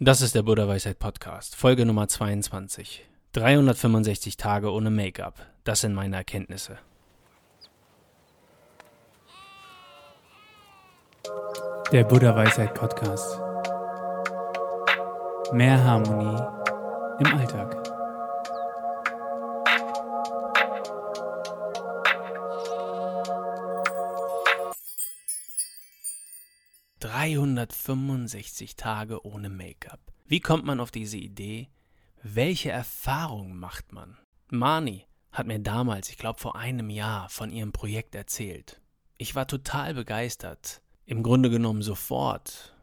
Das ist der Buddha Weisheit Podcast, Folge Nummer 22. 365 Tage ohne Make-up. Das sind meine Erkenntnisse. Der Buddha Weisheit Podcast. Mehr Harmonie im Alltag. 365 Tage ohne Make-up. Wie kommt man auf diese Idee? Welche Erfahrungen macht man? Mani hat mir damals, ich glaube vor einem Jahr, von ihrem Projekt erzählt. Ich war total begeistert. Im Grunde genommen sofort.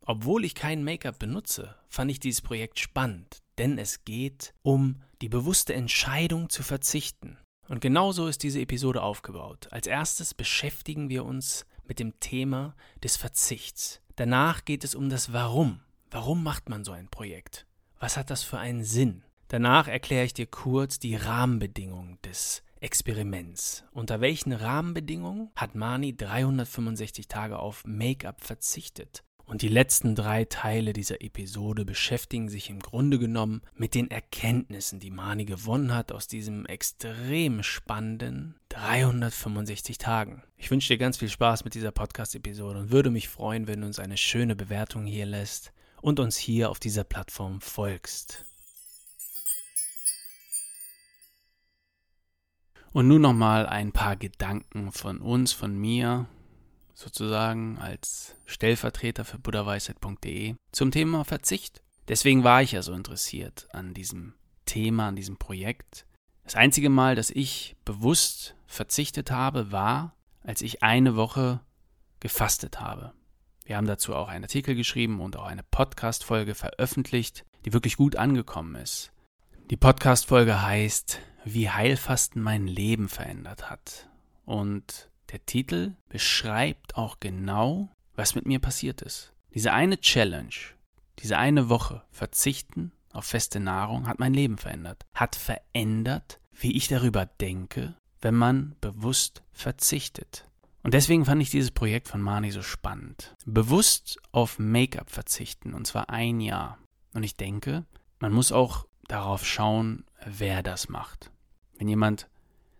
Obwohl ich kein Make-up benutze, fand ich dieses Projekt spannend, denn es geht um die bewusste Entscheidung zu verzichten. Und genauso ist diese Episode aufgebaut. Als erstes beschäftigen wir uns mit dem Thema des Verzichts. Danach geht es um das Warum. Warum macht man so ein Projekt? Was hat das für einen Sinn? Danach erkläre ich dir kurz die Rahmenbedingungen des Experiments. Unter welchen Rahmenbedingungen hat Mani 365 Tage auf Make-up verzichtet? Und die letzten drei Teile dieser Episode beschäftigen sich im Grunde genommen mit den Erkenntnissen, die Mani gewonnen hat aus diesem extrem spannenden 365 Tagen. Ich wünsche dir ganz viel Spaß mit dieser Podcast-Episode und würde mich freuen, wenn du uns eine schöne Bewertung hier lässt und uns hier auf dieser Plattform folgst. Und nun nochmal ein paar Gedanken von uns, von mir, sozusagen als Stellvertreter für buddhaweisheit.de zum Thema Verzicht. Deswegen war ich ja so interessiert an diesem Thema, an diesem Projekt. Das einzige Mal, dass ich bewusst verzichtet habe, war, als ich eine Woche gefastet habe. Wir haben dazu auch einen Artikel geschrieben und auch eine Podcast-Folge veröffentlicht, die wirklich gut angekommen ist. Die Podcast-Folge heißt, wie Heilfasten mein Leben verändert hat. Und der Titel beschreibt auch genau, was mit mir passiert ist. Diese eine Challenge, diese eine Woche verzichten auf feste Nahrung hat mein Leben verändert. Hat verändert, wie ich darüber denke, wenn man bewusst verzichtet. Und deswegen fand ich dieses Projekt von Mani so spannend. Bewusst auf Make-up verzichten, und zwar ein Jahr. Und ich denke, man muss auch darauf schauen, wer das macht. Wenn jemand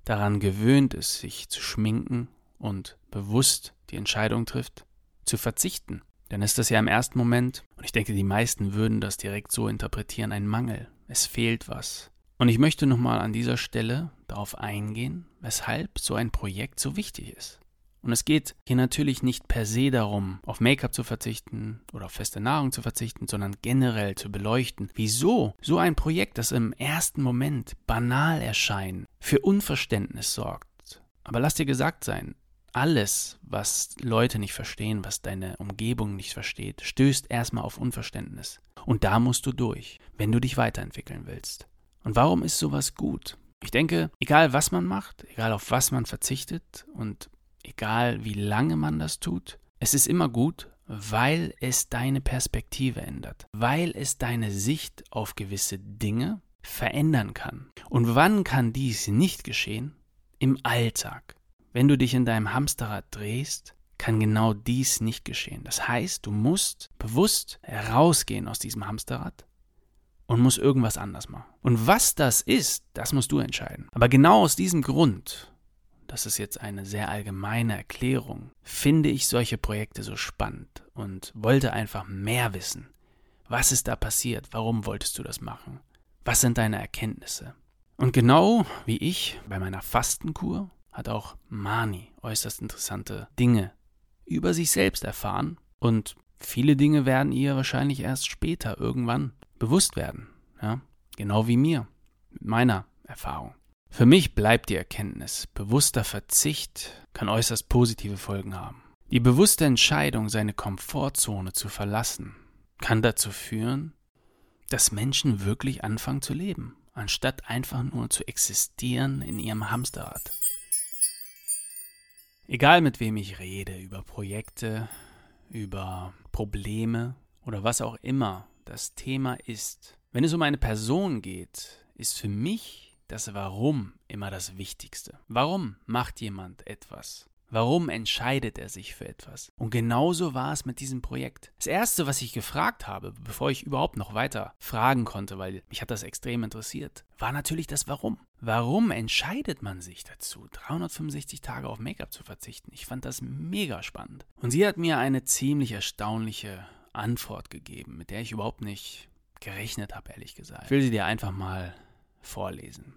daran gewöhnt ist, sich zu schminken und bewusst die Entscheidung trifft, zu verzichten, dann ist das ja im ersten Moment, und ich denke, die meisten würden das direkt so interpretieren, ein Mangel. Es fehlt was. Und ich möchte nochmal an dieser Stelle darauf eingehen, weshalb so ein Projekt so wichtig ist. Und es geht hier natürlich nicht per se darum, auf Make-up zu verzichten oder auf feste Nahrung zu verzichten, sondern generell zu beleuchten, wieso so ein Projekt, das im ersten Moment banal erscheint, für Unverständnis sorgt. Aber lass dir gesagt sein, alles, was Leute nicht verstehen, was deine Umgebung nicht versteht, stößt erstmal auf Unverständnis. Und da musst du durch, wenn du dich weiterentwickeln willst. Und warum ist sowas gut? Ich denke, egal was man macht, egal auf was man verzichtet und egal wie lange man das tut, es ist immer gut, weil es deine Perspektive ändert, weil es deine Sicht auf gewisse Dinge verändern kann. Und wann kann dies nicht geschehen? Im Alltag. Wenn du dich in deinem Hamsterrad drehst, kann genau dies nicht geschehen. Das heißt, du musst bewusst herausgehen aus diesem Hamsterrad und musst irgendwas anders machen. Und was das ist, das musst du entscheiden. Aber genau aus diesem Grund, das ist jetzt eine sehr allgemeine Erklärung, finde ich solche Projekte so spannend und wollte einfach mehr wissen. Was ist da passiert? Warum wolltest du das machen? Was sind deine Erkenntnisse? Und genau wie ich bei meiner Fastenkur hat auch Mani äußerst interessante Dinge über sich selbst erfahren und viele Dinge werden ihr wahrscheinlich erst später irgendwann bewusst werden. Ja? Genau wie mir, mit meiner Erfahrung. Für mich bleibt die Erkenntnis, bewusster Verzicht kann äußerst positive Folgen haben. Die bewusste Entscheidung, seine Komfortzone zu verlassen, kann dazu führen, dass Menschen wirklich anfangen zu leben, anstatt einfach nur zu existieren in ihrem Hamsterrad. Egal mit wem ich rede, über Projekte, über Probleme oder was auch immer das Thema ist, wenn es um eine Person geht, ist für mich das Warum immer das Wichtigste. Warum macht jemand etwas? Warum entscheidet er sich für etwas? Und genauso war es mit diesem Projekt. Das erste, was ich gefragt habe, bevor ich überhaupt noch weiter fragen konnte, weil mich hat das extrem interessiert, war natürlich das Warum. Warum entscheidet man sich dazu, 365 Tage auf Make-up zu verzichten? Ich fand das mega spannend. Und sie hat mir eine ziemlich erstaunliche Antwort gegeben, mit der ich überhaupt nicht gerechnet habe, ehrlich gesagt. Ich will sie dir einfach mal vorlesen.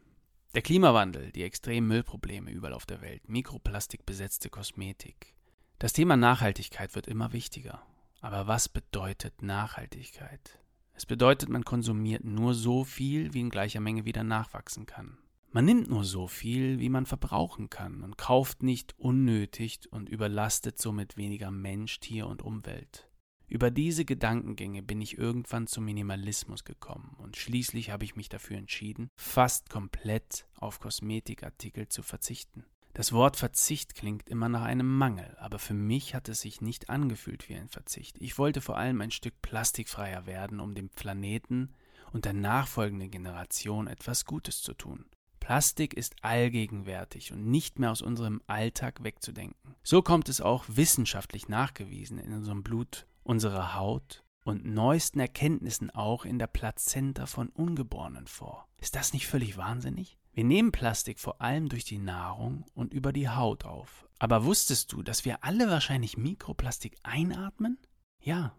Der Klimawandel, die extremen Müllprobleme überall auf der Welt, mikroplastikbesetzte Kosmetik. Das Thema Nachhaltigkeit wird immer wichtiger. Aber was bedeutet Nachhaltigkeit? Es bedeutet, man konsumiert nur so viel, wie in gleicher Menge wieder nachwachsen kann. Man nimmt nur so viel, wie man verbrauchen kann und kauft nicht unnötig und überlastet somit weniger Mensch, Tier und Umwelt. Über diese Gedankengänge bin ich irgendwann zum Minimalismus gekommen und schließlich habe ich mich dafür entschieden, fast komplett auf Kosmetikartikel zu verzichten. Das Wort Verzicht klingt immer nach einem Mangel, aber für mich hat es sich nicht angefühlt wie ein Verzicht. Ich wollte vor allem ein Stück plastikfreier werden, um dem Planeten und der nachfolgenden Generation etwas Gutes zu tun. Plastik ist allgegenwärtig und nicht mehr aus unserem Alltag wegzudenken. So kommt es auch wissenschaftlich nachgewiesen in unserem Blut unserer Haut und neuesten Erkenntnissen auch in der Plazenta von Ungeborenen vor. Ist das nicht völlig wahnsinnig? Wir nehmen Plastik vor allem durch die Nahrung und über die Haut auf. Aber wusstest du, dass wir alle wahrscheinlich Mikroplastik einatmen? Ja,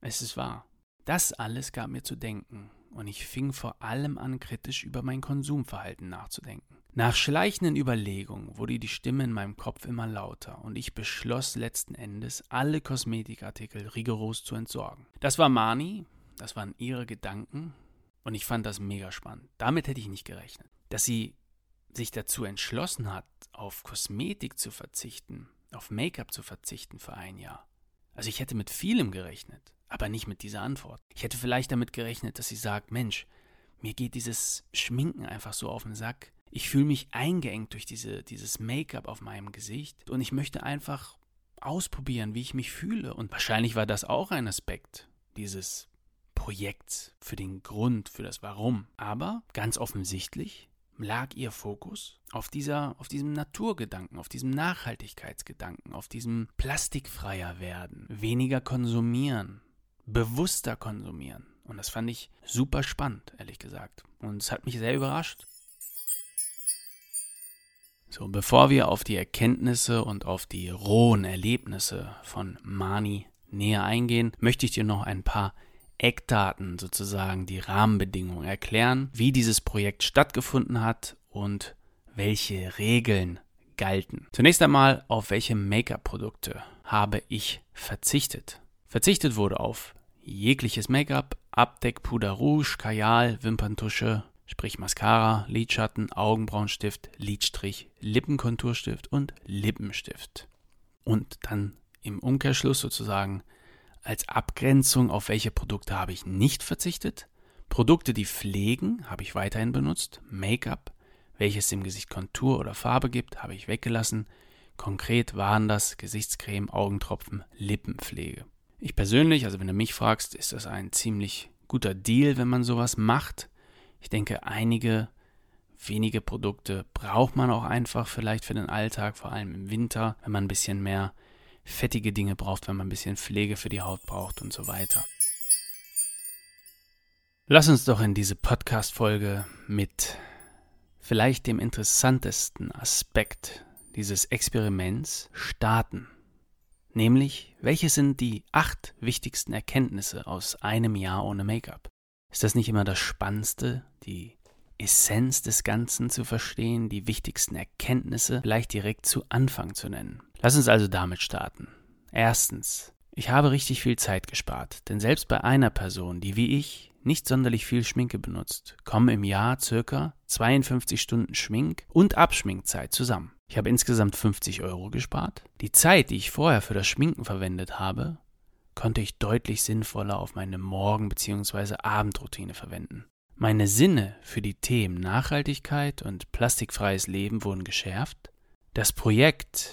es ist wahr. Das alles gab mir zu denken und ich fing vor allem an, kritisch über mein Konsumverhalten nachzudenken. Nach schleichenden Überlegungen wurde die Stimme in meinem Kopf immer lauter und ich beschloss letzten Endes, alle Kosmetikartikel rigoros zu entsorgen. Das war Mani, das waren ihre Gedanken und ich fand das mega spannend. Damit hätte ich nicht gerechnet. Dass sie sich dazu entschlossen hat, auf Kosmetik zu verzichten, auf Make-up zu verzichten für ein Jahr. Also ich hätte mit vielem gerechnet, aber nicht mit dieser Antwort. Ich hätte vielleicht damit gerechnet, dass sie sagt, Mensch, mir geht dieses Schminken einfach so auf den Sack ich fühle mich eingeengt durch diese, dieses Make-up auf meinem Gesicht und ich möchte einfach ausprobieren, wie ich mich fühle. Und wahrscheinlich war das auch ein Aspekt dieses Projekts für den Grund, für das Warum. Aber ganz offensichtlich lag ihr Fokus auf dieser, auf diesem Naturgedanken, auf diesem Nachhaltigkeitsgedanken, auf diesem plastikfreier werden, weniger konsumieren, bewusster konsumieren. Und das fand ich super spannend, ehrlich gesagt. Und es hat mich sehr überrascht. So, bevor wir auf die Erkenntnisse und auf die rohen Erlebnisse von Mani näher eingehen, möchte ich dir noch ein paar Eckdaten, sozusagen die Rahmenbedingungen erklären, wie dieses Projekt stattgefunden hat und welche Regeln galten. Zunächst einmal, auf welche Make-up-Produkte habe ich verzichtet? Verzichtet wurde auf jegliches Make-up, Abdeck, Puder Rouge, Kajal, Wimperntusche, sprich Mascara, Lidschatten, Augenbrauenstift, Lidstrich, Lippenkonturstift und Lippenstift. Und dann im Umkehrschluss sozusagen als Abgrenzung, auf welche Produkte habe ich nicht verzichtet. Produkte, die pflegen, habe ich weiterhin benutzt. Make-up, welches dem Gesicht Kontur oder Farbe gibt, habe ich weggelassen. Konkret waren das Gesichtscreme, Augentropfen, Lippenpflege. Ich persönlich, also wenn du mich fragst, ist das ein ziemlich guter Deal, wenn man sowas macht. Ich denke, einige wenige Produkte braucht man auch einfach vielleicht für den Alltag, vor allem im Winter, wenn man ein bisschen mehr fettige Dinge braucht, wenn man ein bisschen Pflege für die Haut braucht und so weiter. Lass uns doch in diese Podcast-Folge mit vielleicht dem interessantesten Aspekt dieses Experiments starten. Nämlich, welche sind die acht wichtigsten Erkenntnisse aus einem Jahr ohne Make-up? Ist das nicht immer das Spannendste, die Essenz des Ganzen zu verstehen, die wichtigsten Erkenntnisse gleich direkt zu Anfang zu nennen? Lass uns also damit starten. Erstens, ich habe richtig viel Zeit gespart, denn selbst bei einer Person, die wie ich nicht sonderlich viel Schminke benutzt, kommen im Jahr circa 52 Stunden Schmink- und Abschminkzeit zusammen. Ich habe insgesamt 50 Euro gespart. Die Zeit, die ich vorher für das Schminken verwendet habe, konnte ich deutlich sinnvoller auf meine Morgen- bzw. Abendroutine verwenden. Meine Sinne für die Themen Nachhaltigkeit und plastikfreies Leben wurden geschärft. Das Projekt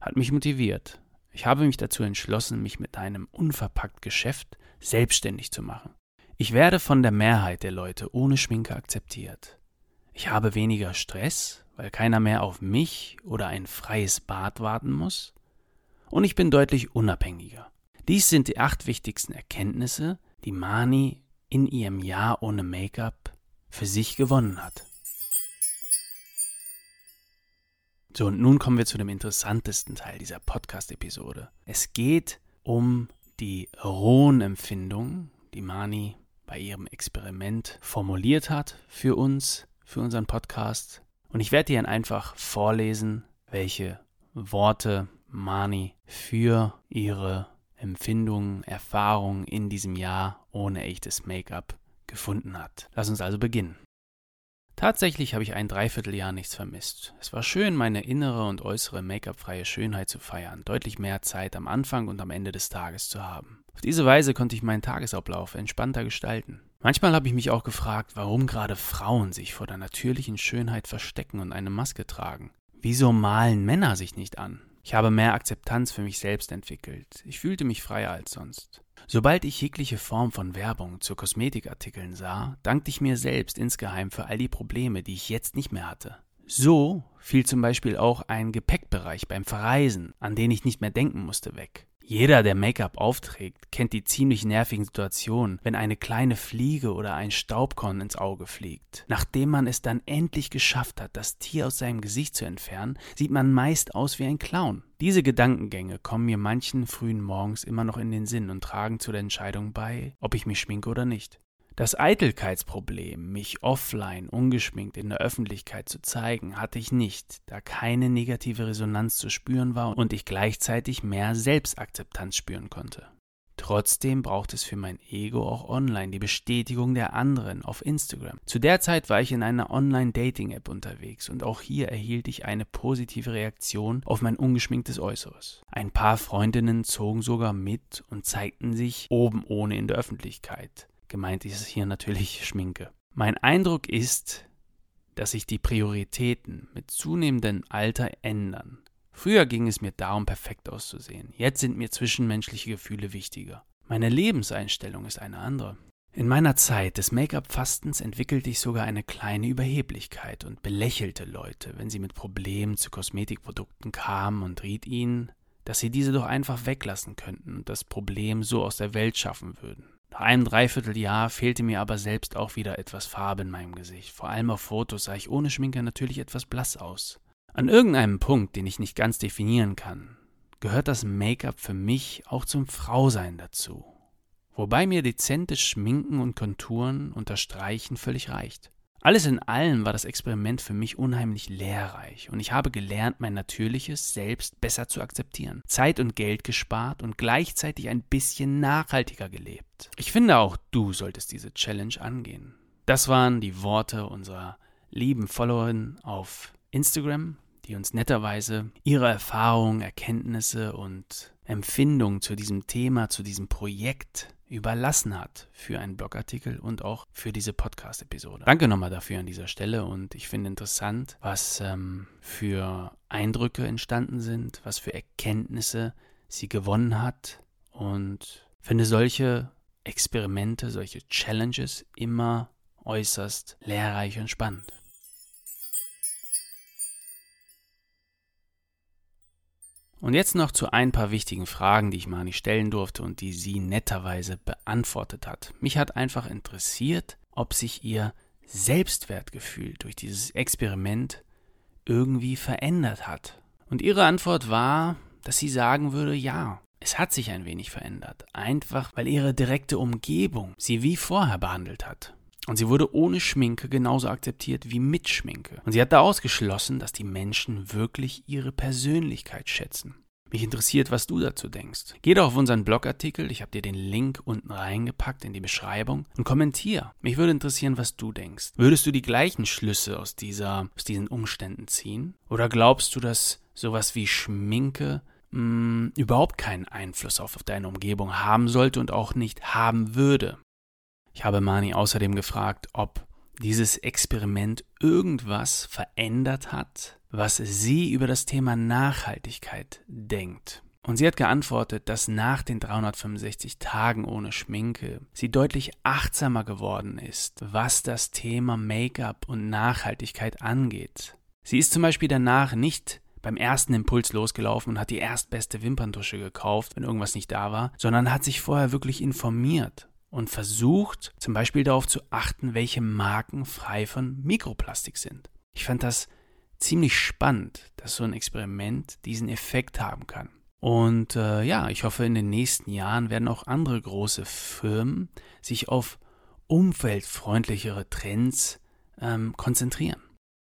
hat mich motiviert. Ich habe mich dazu entschlossen, mich mit einem unverpackt Geschäft selbstständig zu machen. Ich werde von der Mehrheit der Leute ohne Schminke akzeptiert. Ich habe weniger Stress weil keiner mehr auf mich oder ein freies Bad warten muss. Und ich bin deutlich unabhängiger. Dies sind die acht wichtigsten Erkenntnisse, die Mani in ihrem Jahr ohne Make-up für sich gewonnen hat. So, und nun kommen wir zu dem interessantesten Teil dieser Podcast-Episode. Es geht um die rohen Empfindungen, die Mani bei ihrem Experiment formuliert hat für uns, für unseren Podcast. Und ich werde dir einfach vorlesen, welche Worte Mani für ihre Empfindungen, Erfahrungen in diesem Jahr ohne echtes Make-up gefunden hat. Lass uns also beginnen. Tatsächlich habe ich ein Dreivierteljahr nichts vermisst. Es war schön, meine innere und äußere Make-up-freie Schönheit zu feiern, deutlich mehr Zeit am Anfang und am Ende des Tages zu haben. Auf diese Weise konnte ich meinen Tagesablauf entspannter gestalten. Manchmal habe ich mich auch gefragt, warum gerade Frauen sich vor der natürlichen Schönheit verstecken und eine Maske tragen. Wieso malen Männer sich nicht an? Ich habe mehr Akzeptanz für mich selbst entwickelt. Ich fühlte mich freier als sonst. Sobald ich jegliche Form von Werbung zu Kosmetikartikeln sah, dankte ich mir selbst insgeheim für all die Probleme, die ich jetzt nicht mehr hatte. So fiel zum Beispiel auch ein Gepäckbereich beim Verreisen, an den ich nicht mehr denken musste, weg. Jeder, der Make-up aufträgt, kennt die ziemlich nervigen Situationen, wenn eine kleine Fliege oder ein Staubkorn ins Auge fliegt. Nachdem man es dann endlich geschafft hat, das Tier aus seinem Gesicht zu entfernen, sieht man meist aus wie ein Clown. Diese Gedankengänge kommen mir manchen frühen Morgens immer noch in den Sinn und tragen zu der Entscheidung bei, ob ich mich schminke oder nicht. Das Eitelkeitsproblem, mich offline ungeschminkt in der Öffentlichkeit zu zeigen, hatte ich nicht, da keine negative Resonanz zu spüren war und ich gleichzeitig mehr Selbstakzeptanz spüren konnte. Trotzdem braucht es für mein Ego auch online die Bestätigung der anderen auf Instagram. Zu der Zeit war ich in einer Online-Dating-App unterwegs und auch hier erhielt ich eine positive Reaktion auf mein ungeschminktes Äußeres. Ein paar Freundinnen zogen sogar mit und zeigten sich oben ohne in der Öffentlichkeit. Gemeint ist hier natürlich Schminke. Mein Eindruck ist, dass sich die Prioritäten mit zunehmendem Alter ändern. Früher ging es mir darum, perfekt auszusehen. Jetzt sind mir zwischenmenschliche Gefühle wichtiger. Meine Lebenseinstellung ist eine andere. In meiner Zeit des Make-up-Fastens entwickelte ich sogar eine kleine Überheblichkeit und belächelte Leute, wenn sie mit Problemen zu Kosmetikprodukten kamen und riet ihnen, dass sie diese doch einfach weglassen könnten und das Problem so aus der Welt schaffen würden. Nach einem Dreivierteljahr fehlte mir aber selbst auch wieder etwas Farbe in meinem Gesicht. Vor allem auf Fotos sah ich ohne Schminke natürlich etwas blass aus. An irgendeinem Punkt, den ich nicht ganz definieren kann, gehört das Make-up für mich auch zum Frausein dazu. Wobei mir dezentes Schminken und Konturen unterstreichen völlig reicht. Alles in allem war das Experiment für mich unheimlich lehrreich und ich habe gelernt, mein natürliches Selbst besser zu akzeptieren, Zeit und Geld gespart und gleichzeitig ein bisschen nachhaltiger gelebt. Ich finde auch du solltest diese Challenge angehen. Das waren die Worte unserer lieben Followerin auf Instagram, die uns netterweise ihre Erfahrungen, Erkenntnisse und Empfindungen zu diesem Thema, zu diesem Projekt überlassen hat für einen Blogartikel und auch für diese Podcast-Episode. Danke nochmal dafür an dieser Stelle und ich finde interessant, was ähm, für Eindrücke entstanden sind, was für Erkenntnisse sie gewonnen hat und finde solche Experimente, solche Challenges immer äußerst lehrreich und spannend. Und jetzt noch zu ein paar wichtigen Fragen, die ich Mani stellen durfte und die sie netterweise beantwortet hat. Mich hat einfach interessiert, ob sich ihr Selbstwertgefühl durch dieses Experiment irgendwie verändert hat. Und ihre Antwort war, dass sie sagen würde, ja, es hat sich ein wenig verändert, einfach weil ihre direkte Umgebung sie wie vorher behandelt hat. Und sie wurde ohne Schminke genauso akzeptiert wie mit Schminke. Und sie hat da ausgeschlossen, dass die Menschen wirklich ihre Persönlichkeit schätzen. Mich interessiert, was du dazu denkst. Geh doch auf unseren Blogartikel, ich habe dir den Link unten reingepackt in die Beschreibung und kommentier. Mich würde interessieren, was du denkst. Würdest du die gleichen Schlüsse aus, dieser, aus diesen Umständen ziehen? Oder glaubst du, dass sowas wie Schminke mh, hm, überhaupt keinen Einfluss auf deine Umgebung haben sollte und auch nicht haben würde? Ich habe Mani außerdem gefragt, ob dieses Experiment irgendwas verändert hat, was sie über das Thema Nachhaltigkeit denkt. Und sie hat geantwortet, dass nach den 365 Tagen ohne Schminke sie deutlich achtsamer geworden ist, was das Thema Make-up und Nachhaltigkeit angeht. Sie ist zum Beispiel danach nicht beim ersten Impuls losgelaufen und hat die erstbeste Wimperntusche gekauft, wenn irgendwas nicht da war, sondern hat sich vorher wirklich informiert und versucht, zum Beispiel darauf zu achten, welche Marken frei von Mikroplastik sind. Ich fand das ziemlich spannend, dass so ein Experiment diesen Effekt haben kann. Und äh, ja, ich hoffe, in den nächsten Jahren werden auch andere große Firmen sich auf umweltfreundlichere Trends ähm, konzentrieren.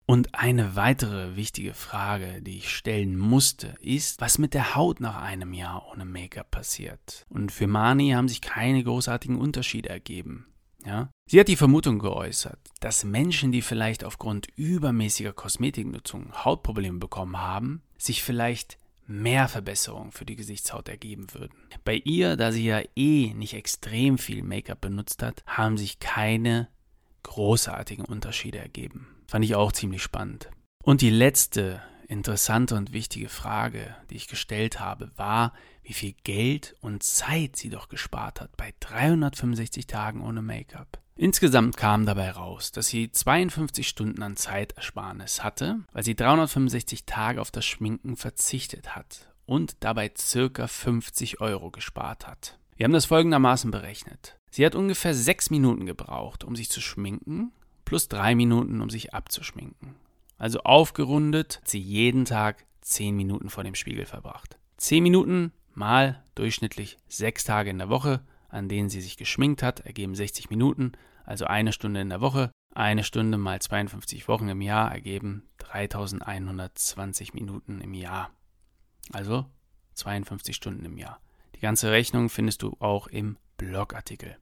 Und eine weitere wichtige Frage, die ich stellen musste, ist, was mit der Haut nach einem Jahr ohne Make-up passiert. Und für Mani haben sich keine großartigen Unterschiede ergeben. Ja? Sie hat die Vermutung geäußert, dass Menschen, die vielleicht aufgrund übermäßiger Kosmetiknutzung Hautprobleme bekommen haben, sich vielleicht mehr Verbesserungen für die Gesichtshaut ergeben würden. Bei ihr, da sie ja eh nicht extrem viel Make-up benutzt hat, haben sich keine großartigen Unterschiede ergeben. Fand ich auch ziemlich spannend. Und die letzte interessante und wichtige Frage, die ich gestellt habe, war, wie viel Geld und Zeit sie doch gespart hat bei 365 Tagen ohne Make-up. Insgesamt kam dabei raus, dass sie 52 Stunden an Zeitersparnis hatte, weil sie 365 Tage auf das Schminken verzichtet hat und dabei circa 50 Euro gespart hat. Wir haben das folgendermaßen berechnet. Sie hat ungefähr 6 Minuten gebraucht, um sich zu schminken plus drei Minuten, um sich abzuschminken. Also aufgerundet hat sie jeden Tag zehn Minuten vor dem Spiegel verbracht. Zehn Minuten mal durchschnittlich sechs Tage in der Woche, an denen sie sich geschminkt hat, ergeben 60 Minuten, also eine Stunde in der Woche. Eine Stunde mal 52 Wochen im Jahr ergeben 3120 Minuten im Jahr. Also 52 Stunden im Jahr. Die ganze Rechnung findest du auch im Blogartikel.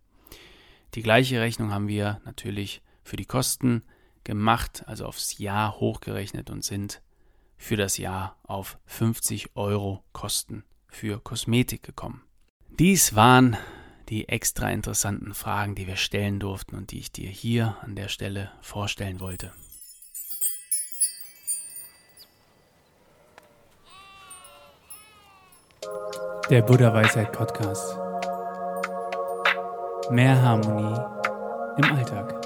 Die gleiche Rechnung haben wir natürlich für die Kosten gemacht, also aufs Jahr hochgerechnet und sind für das Jahr auf 50 Euro Kosten für Kosmetik gekommen. Dies waren die extra interessanten Fragen, die wir stellen durften und die ich dir hier an der Stelle vorstellen wollte. Der Buddha Weisheit Podcast. Mehr Harmonie im Alltag.